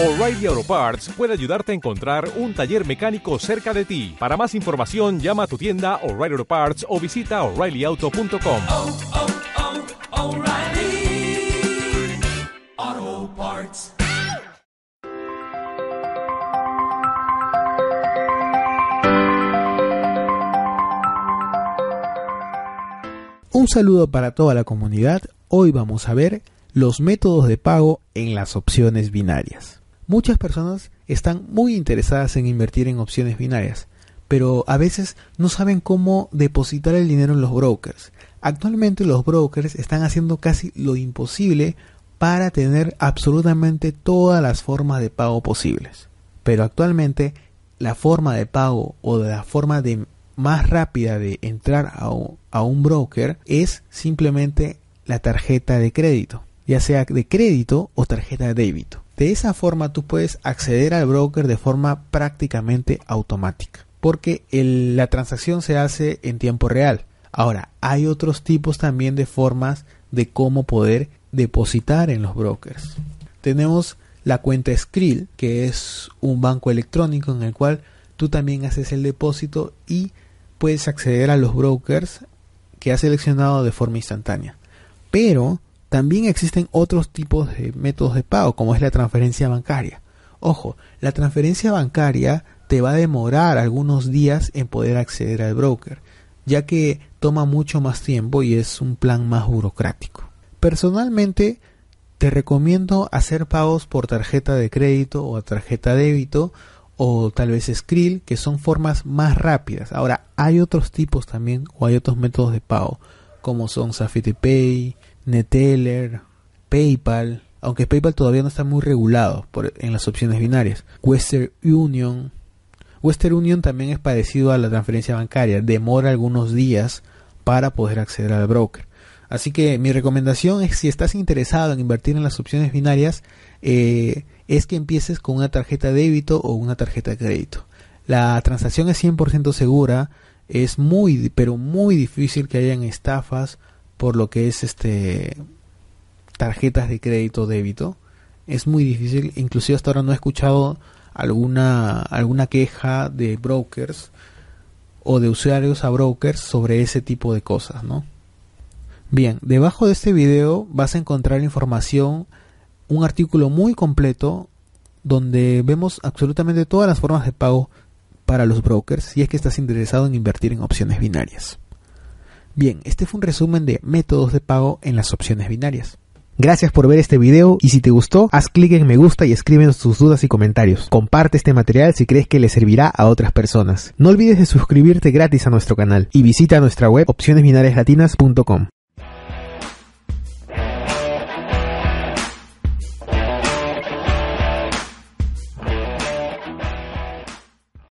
O'Reilly Auto Parts puede ayudarte a encontrar un taller mecánico cerca de ti. Para más información, llama a tu tienda O'Reilly Auto Parts o visita oreillyauto.com. oh, oh, Parts. Un saludo para toda la comunidad. Hoy vamos a ver los métodos de pago en las opciones binarias. Muchas personas están muy interesadas en invertir en opciones binarias, pero a veces no saben cómo depositar el dinero en los brokers. Actualmente los brokers están haciendo casi lo imposible para tener absolutamente todas las formas de pago posibles. Pero actualmente la forma de pago o la forma de más rápida de entrar a a un broker es simplemente la tarjeta de crédito, ya sea de crédito o tarjeta de débito. De esa forma tú puedes acceder al broker de forma prácticamente automática, porque la transacción se hace en tiempo real. Ahora, hay otros tipos también de formas de cómo poder depositar en los brokers. Tenemos la cuenta Skrill, que es un banco electrónico en el cual tú también haces el depósito y puedes acceder a los brokers que has seleccionado de forma instantánea. Pero también existen otros tipos de métodos de pago, como es la transferencia bancaria. Ojo, la transferencia bancaria te va a demorar algunos días en poder acceder al broker, ya que toma mucho más tiempo y es un plan más burocrático. Personalmente, te recomiendo hacer pagos por tarjeta de crédito o tarjeta débito o tal vez Skrill, que son formas más rápidas. Ahora, hay otros tipos también o hay otros métodos de pago, como son Safety Pay, Neteller, PayPal, aunque PayPal todavía no está muy regulado en las opciones binarias. Western Union. Western Union también es parecido a la transferencia bancaria, demora algunos días para poder acceder al broker. Así que mi recomendación es si estás interesado en invertir en las opciones binarias, eh, es que empieces con una tarjeta de débito o una tarjeta de crédito. La transacción es 100% segura, es muy, pero muy difícil que hayan estafas por lo que es este tarjetas de crédito o débito. Es muy difícil, inclusive hasta ahora no he escuchado alguna alguna queja de brokers o de usuarios a brokers sobre ese tipo de cosas, ¿no? Bien, debajo de este video vas a encontrar información un artículo muy completo donde vemos absolutamente todas las formas de pago para los brokers si es que estás interesado en invertir en opciones binarias. Bien, este fue un resumen de métodos de pago en las opciones binarias. Gracias por ver este video y si te gustó, haz clic en me gusta y escríbenos tus dudas y comentarios. Comparte este material si crees que le servirá a otras personas. No olvides de suscribirte gratis a nuestro canal y visita nuestra web opcionesbinariaslatinas.com.